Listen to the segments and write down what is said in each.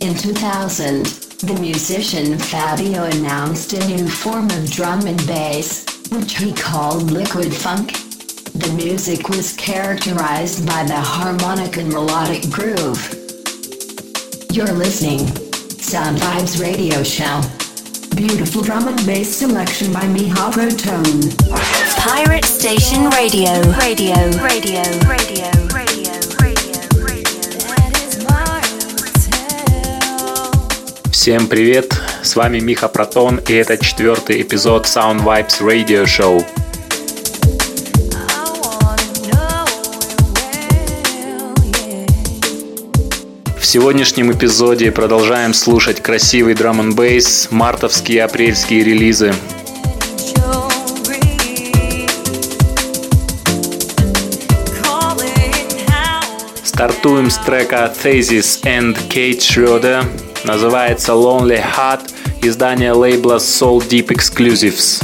In 2000, the musician Fabio announced a new form of drum and bass, which he called liquid funk. The music was characterized by the harmonic and melodic groove. You're listening. Sound Vibes Radio Show. Beautiful drum and bass selection by Miha Tone. Pirate Station Radio. Radio. Radio. Radio. Radio. Всем привет, с вами Миха Протон и это четвертый эпизод Sound Vibes Radio Show. В сегодняшнем эпизоде продолжаем слушать красивый драм н бейс, мартовские и апрельские релизы. Стартуем с трека Thesis and Kate Schroeder, называется Lonely Heart, издание лейбла Soul Deep Exclusives.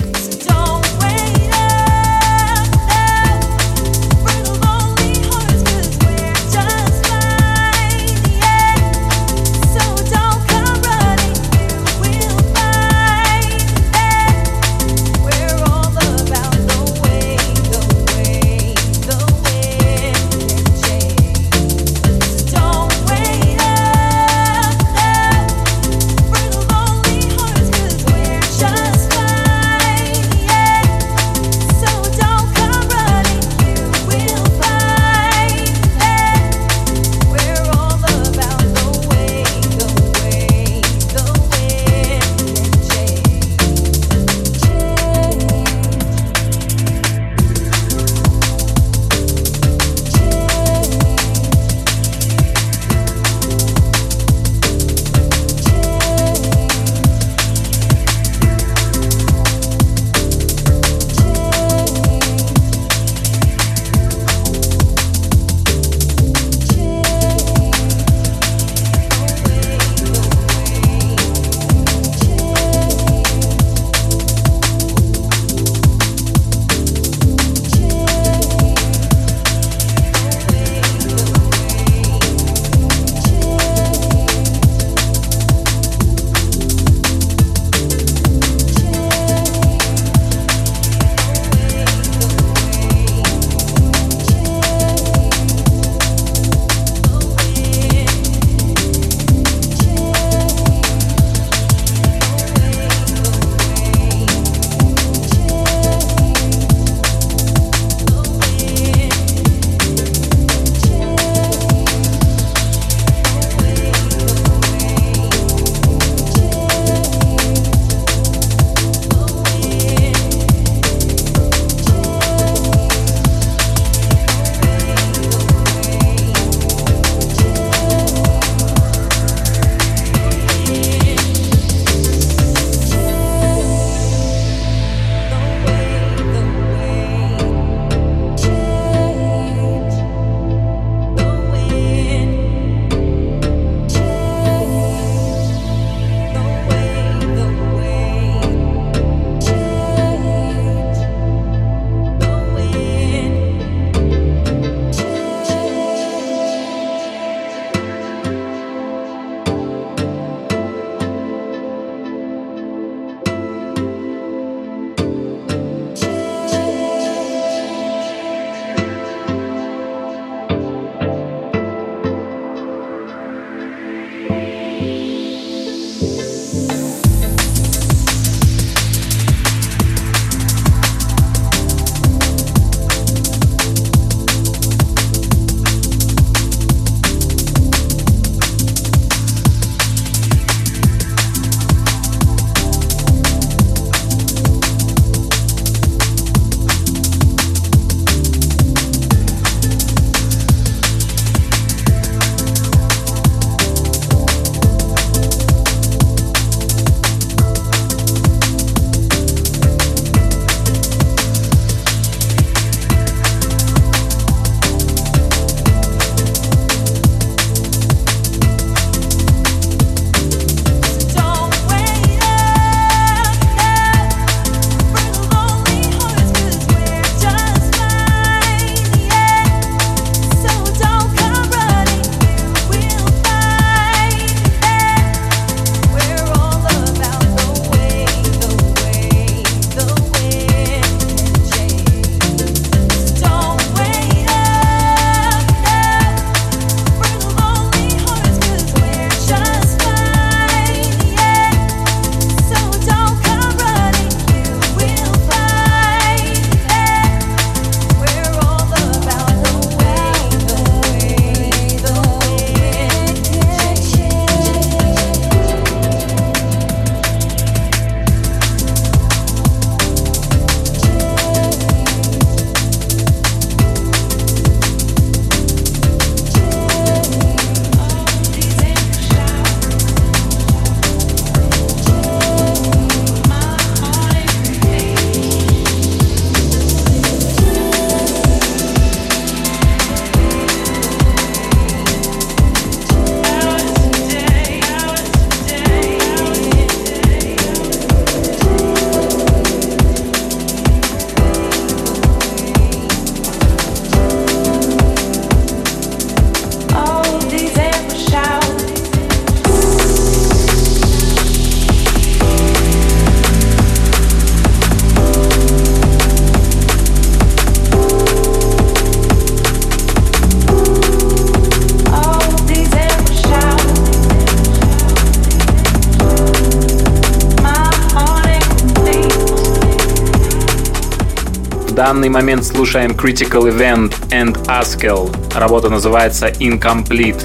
Момент слушаем Critical Event and Askel. Работа называется Incomplete.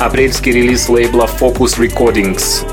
Апрельский релиз лейбла Focus Recordings.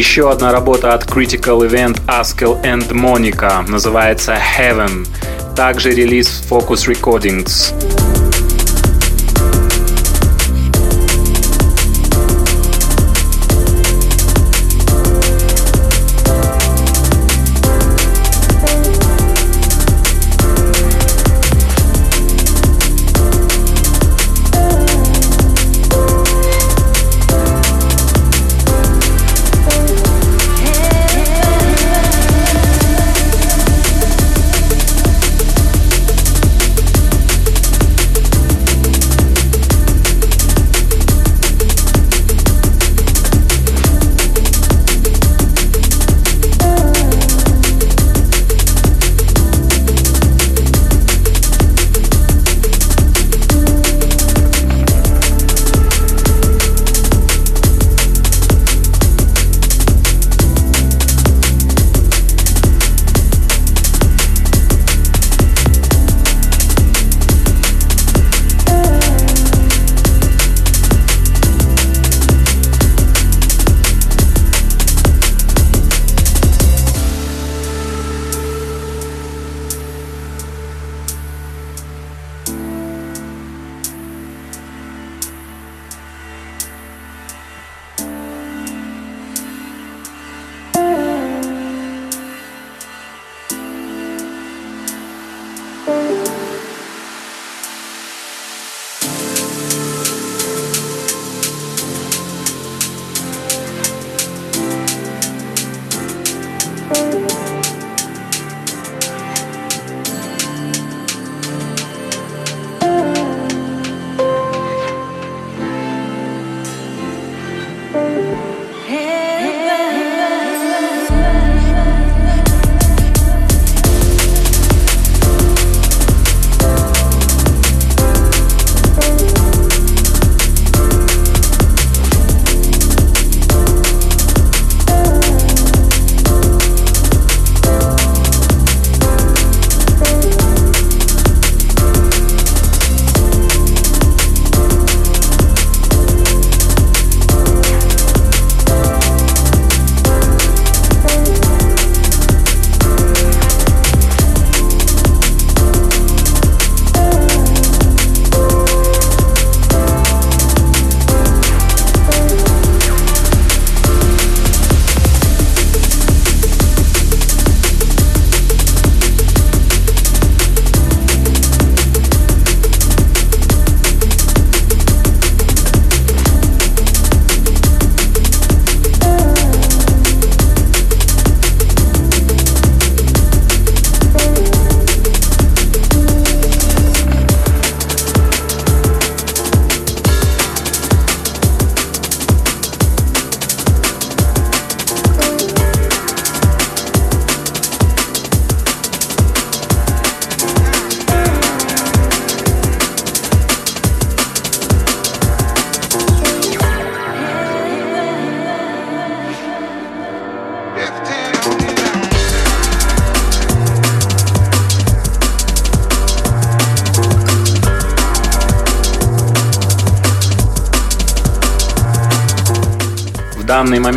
Еще одна работа от Critical Event Askel and Monica называется Heaven. Также релиз Focus Recordings.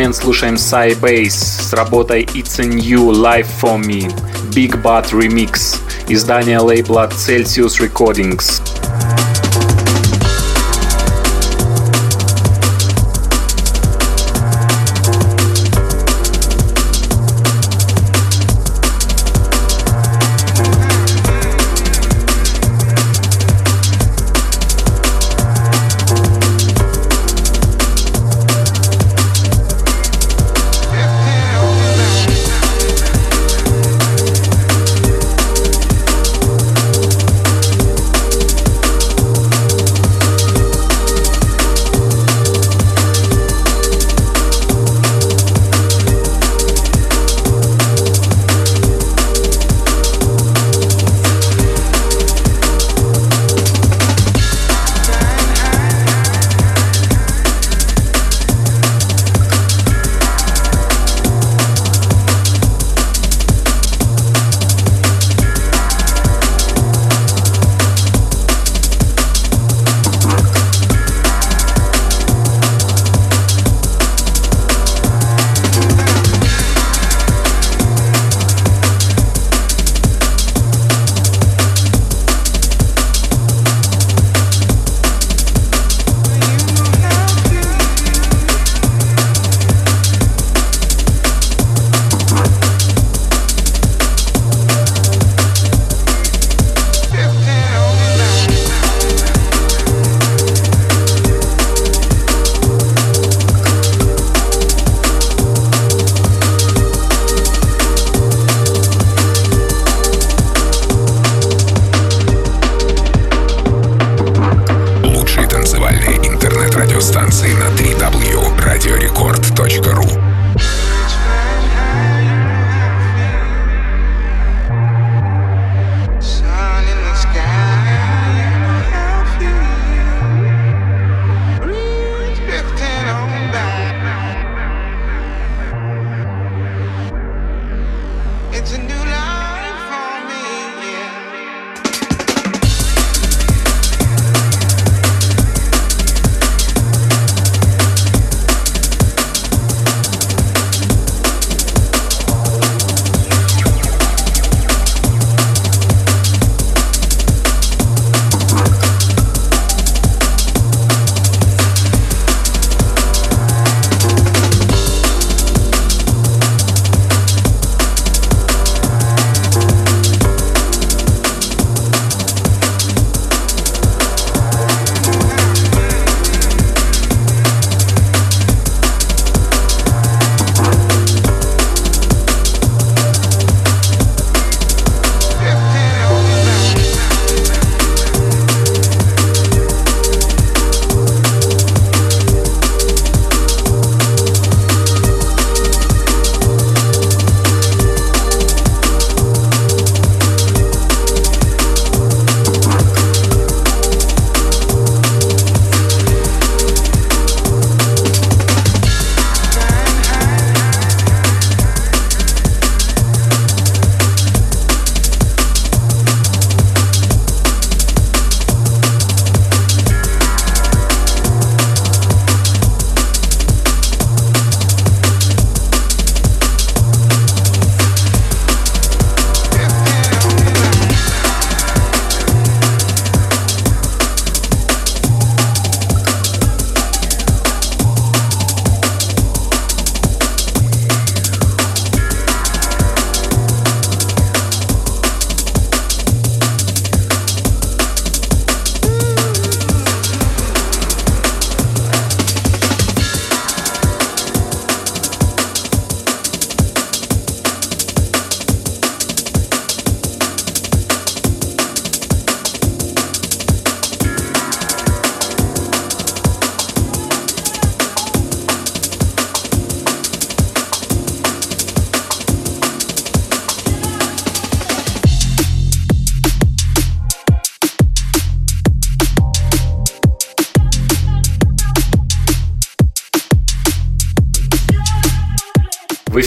момент слушаем Sybase с работой It's a New Life for Me Big Bad Remix издание лейбла Celsius Recordings.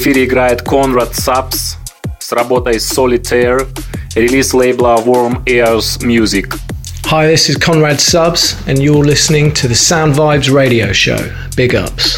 эфире играет Conrad Subs с работой Solitaire, релиз лейбла Warm Ears Music. Hi, this is Conrad Subs, and you're listening to the Sound Vibes radio show. Big ups.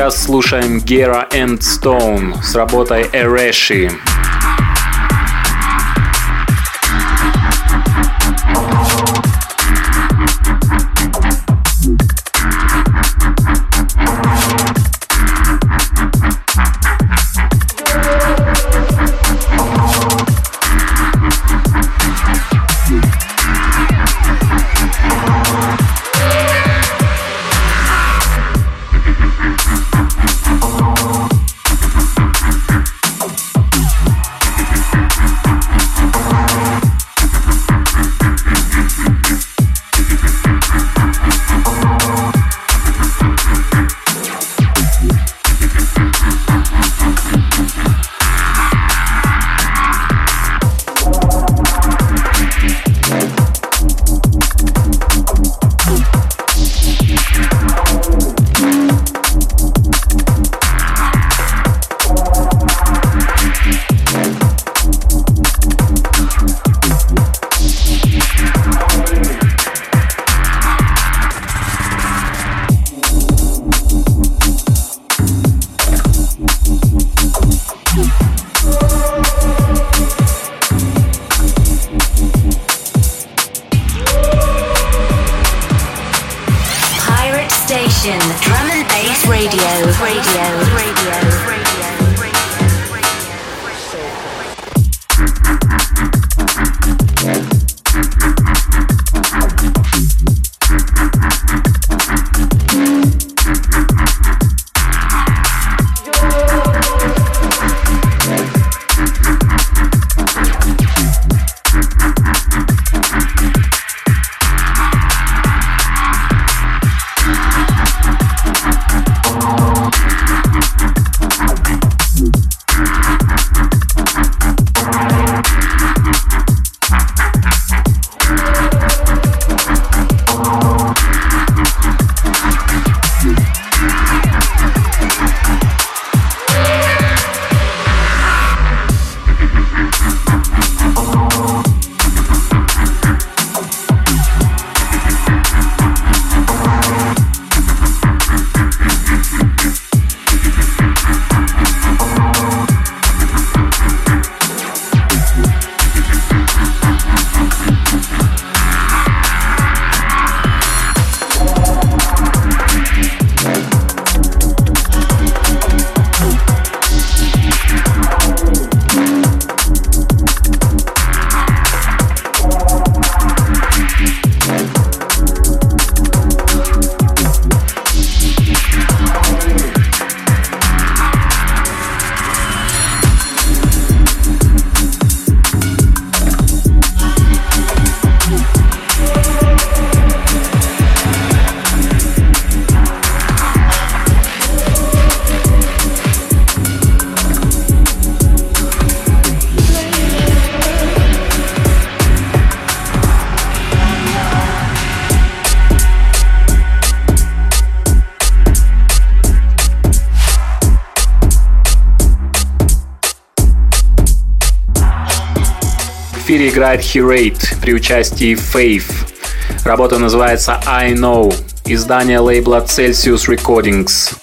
Сейчас слушаем Gera and Stone с работой Ereshi. Играет Hirate при участии Faith. Работа называется I Know, издание лейбла Celsius Recordings.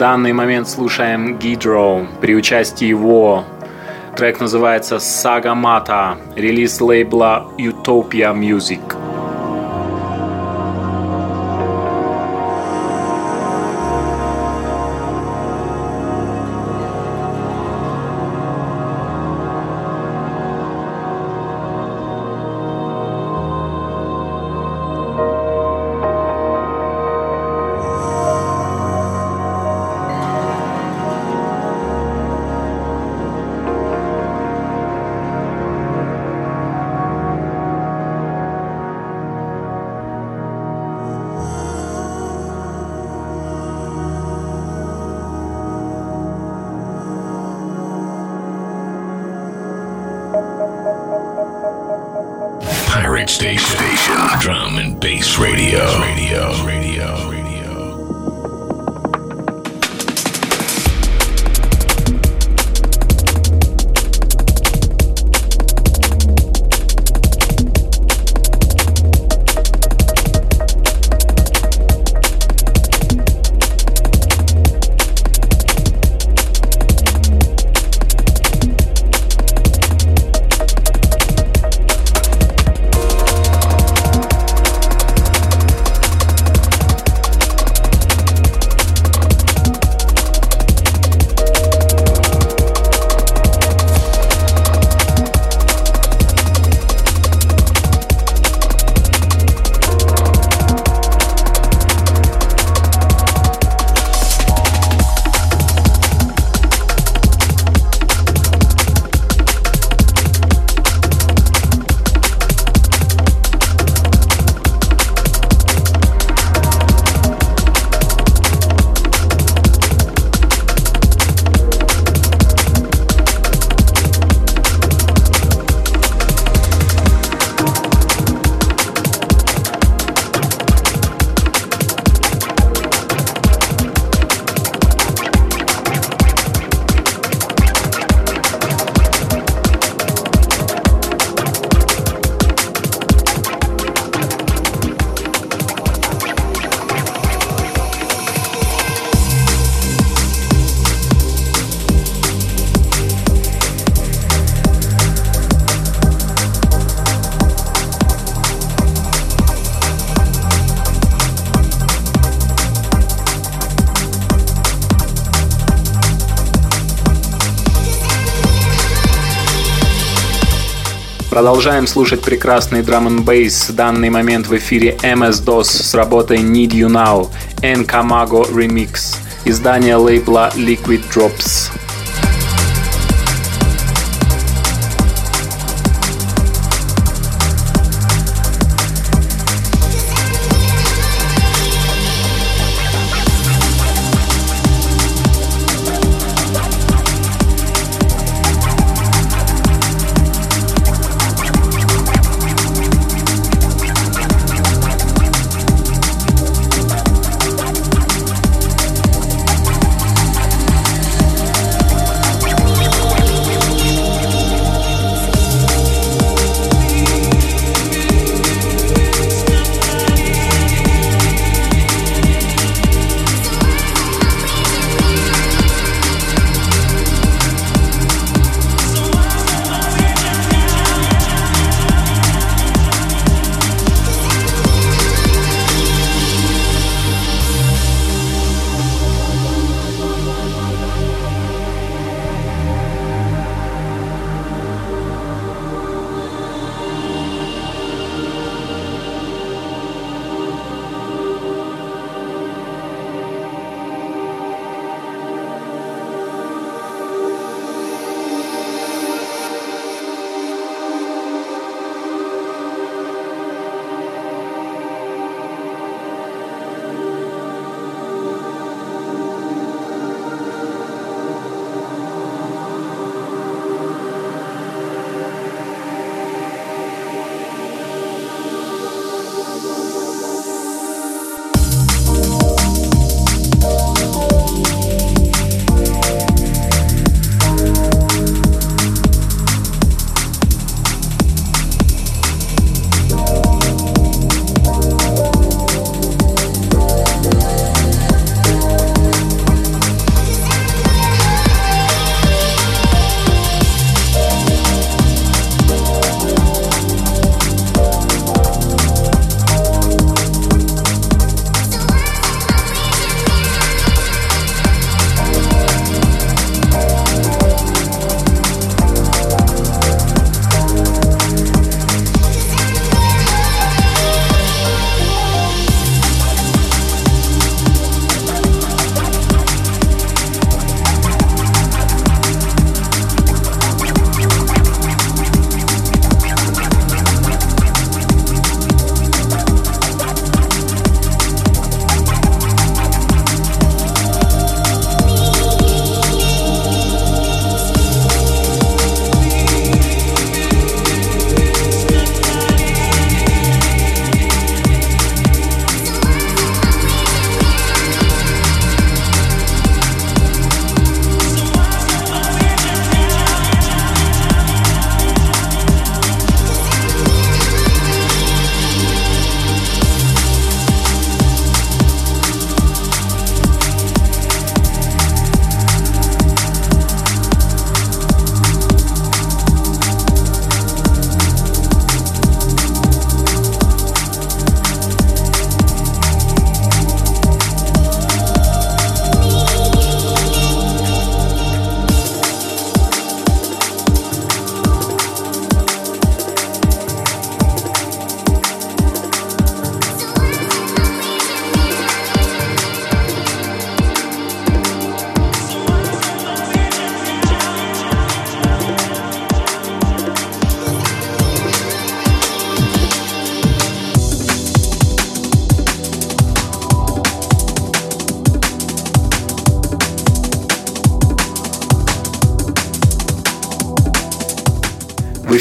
Данный момент слушаем Гидро при участии его. Трек называется Сагамата, релиз лейбла Utopia Music. Продолжаем слушать прекрасный драм н бейс. В данный момент в эфире MS-DOS с работой Need You Now, Encamago Remix. Издание лейбла Liquid Drops.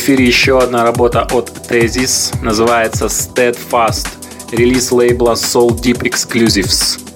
Эфире еще одна работа от Tezis, называется Steadfast, релиз лейбла Soul Deep Exclusives.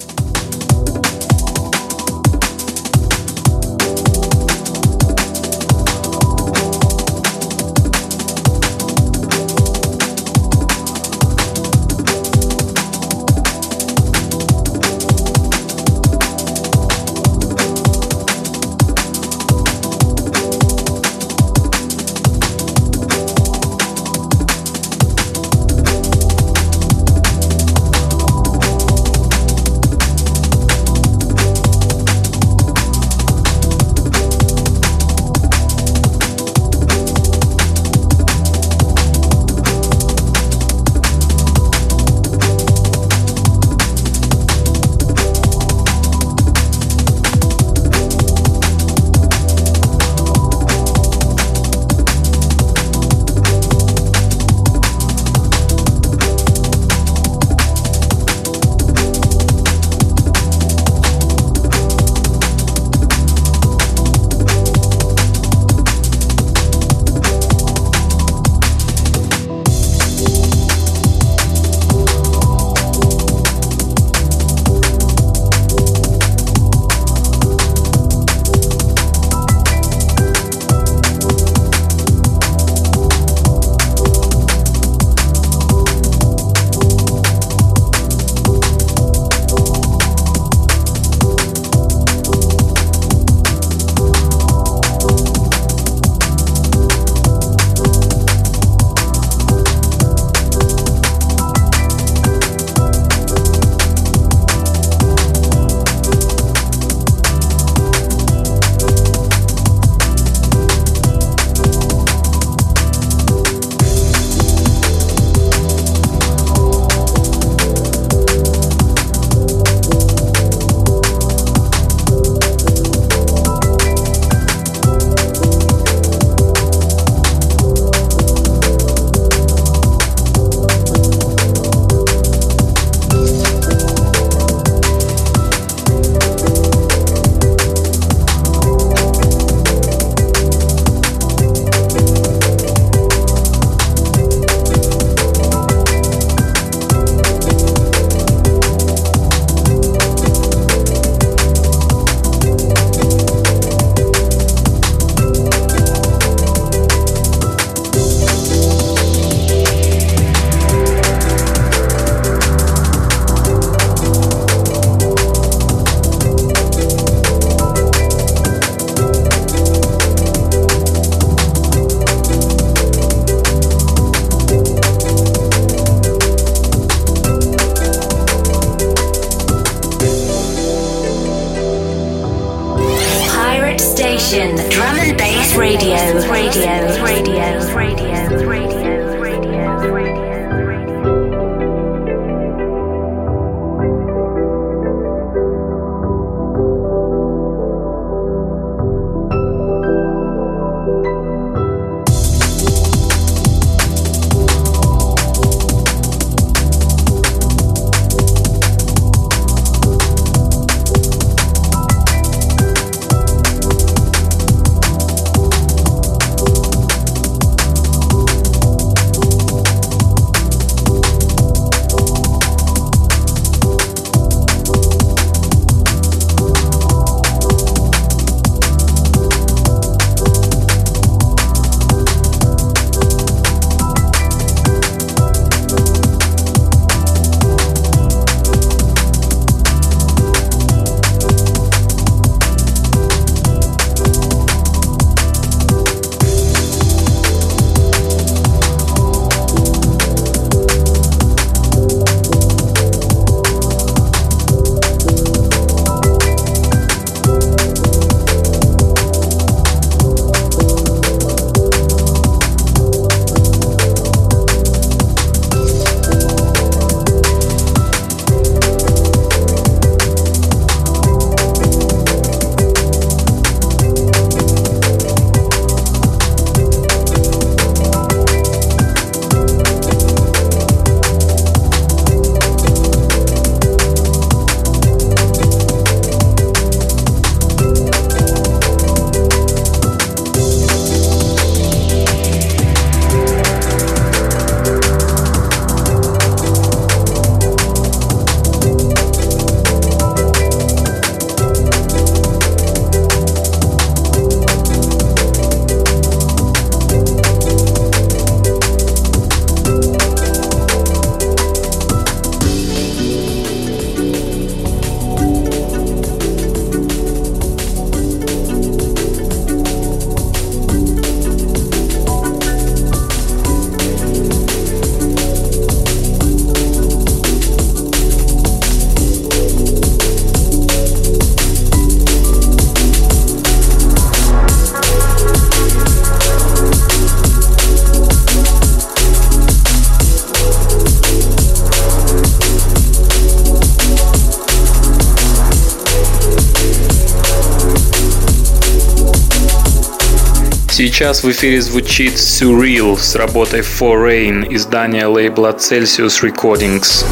Сейчас в эфире звучит Surreal с работой Foreign издания лейбла Celsius Recordings.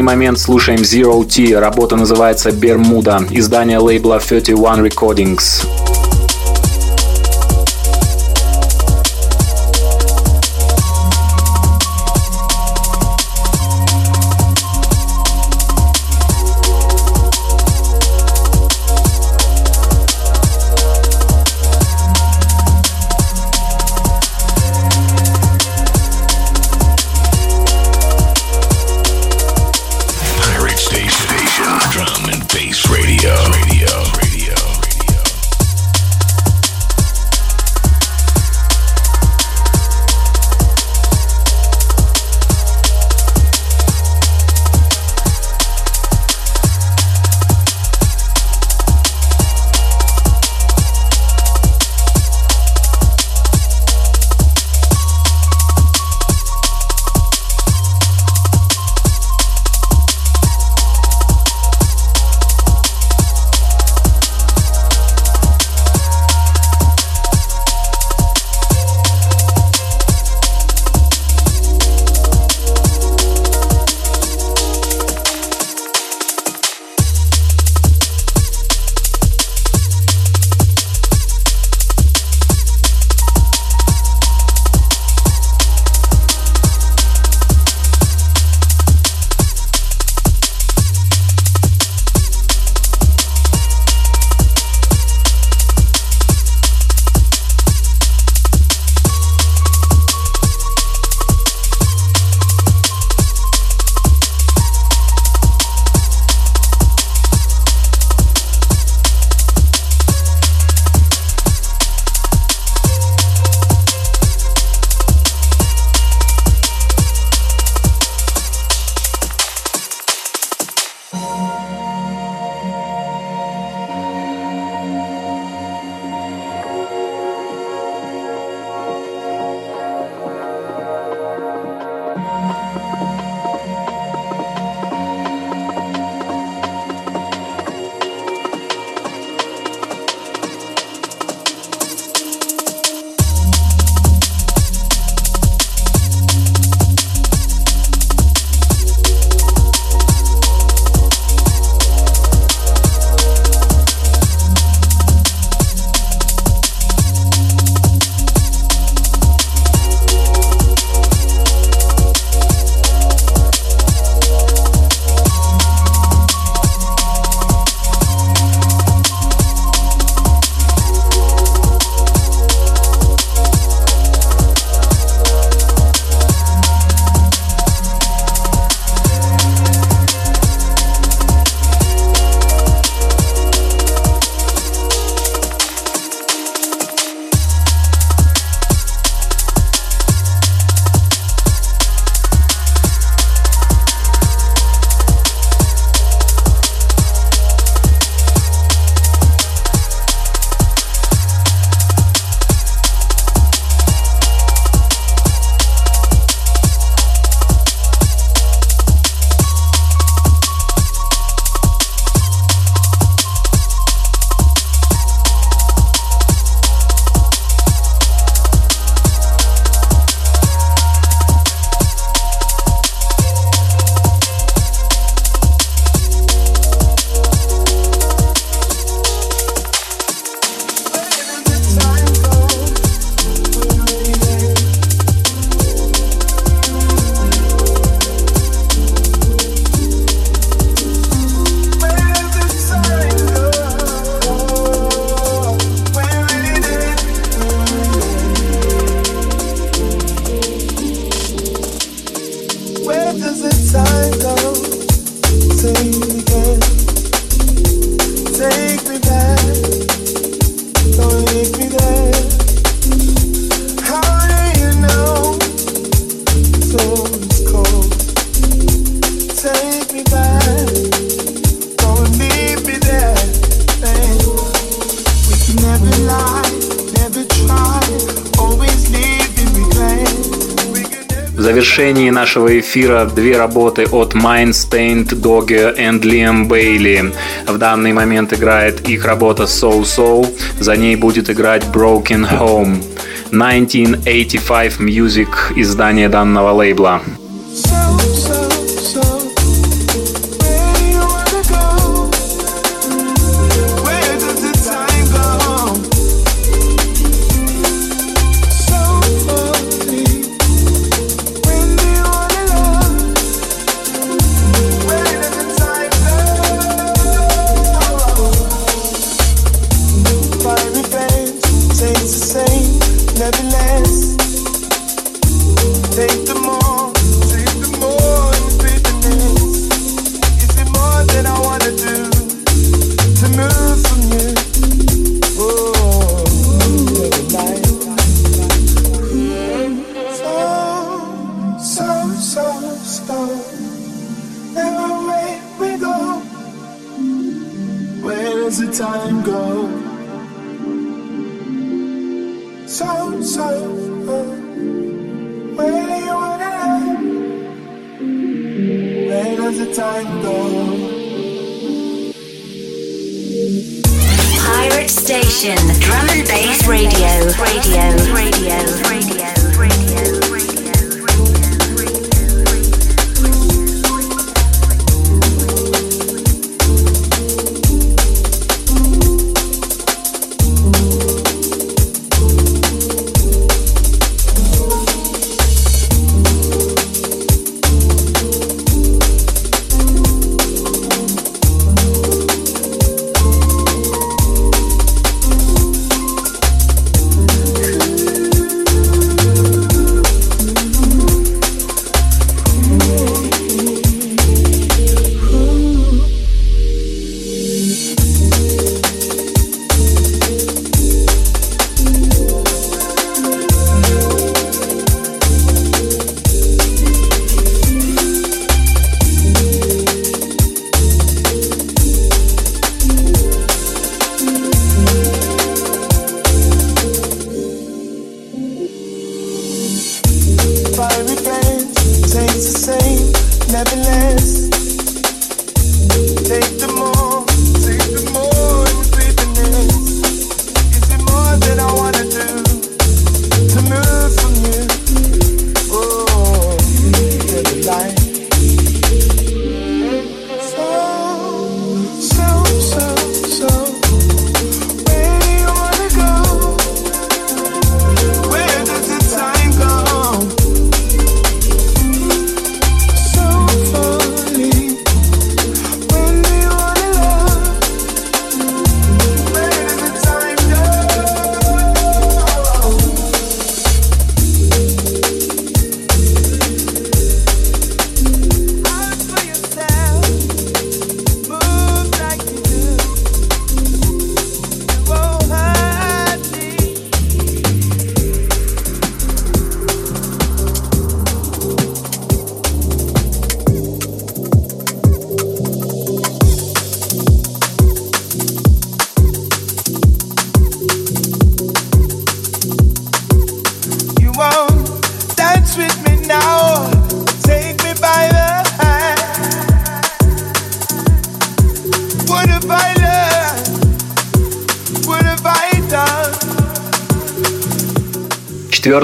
Данный момент слушаем Zero T, работа называется Бермуда, издание лейбла 31 Recordings. Нашего эфира две работы от Mindstained, Doggy и Liam Bailey. В данный момент играет их работа So So, за ней будет играть Broken Home. 1985 Music, издание данного лейбла. So, so, so.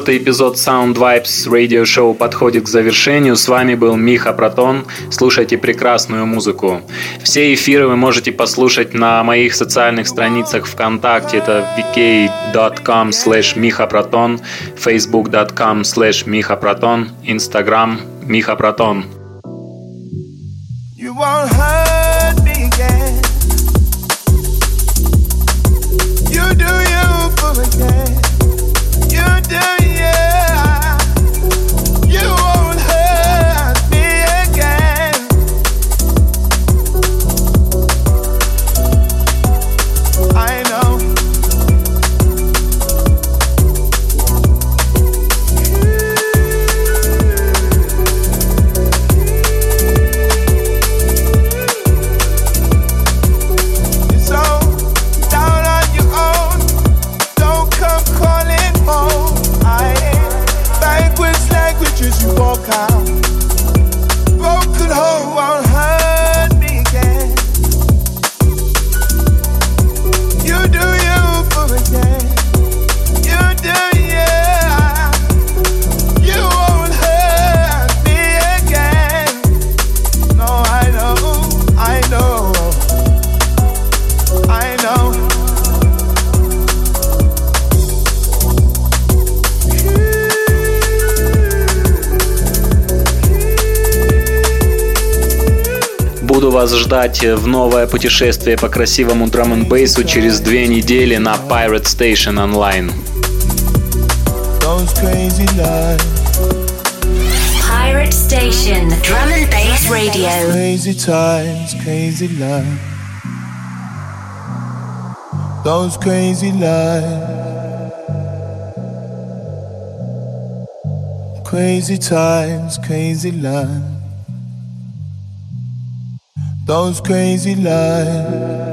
Четвертый эпизод Sound Vibes Radio Show подходит к завершению. С вами был Миха Протон. Слушайте прекрасную музыку. Все эфиры вы можете послушать на моих социальных страницах ВКонтакте. Это vk.com slash mihaproton, facebook.com slash mihaproton, instagram Миха Протон. You won't hurt вас ждать в новое путешествие по красивому драм н бейсу через две недели на Pirate Station Online. Pirate Station, Drum and Bass Radio. Crazy times, crazy lives. Those crazy lives. Crazy times, crazy lives. Those crazy lives.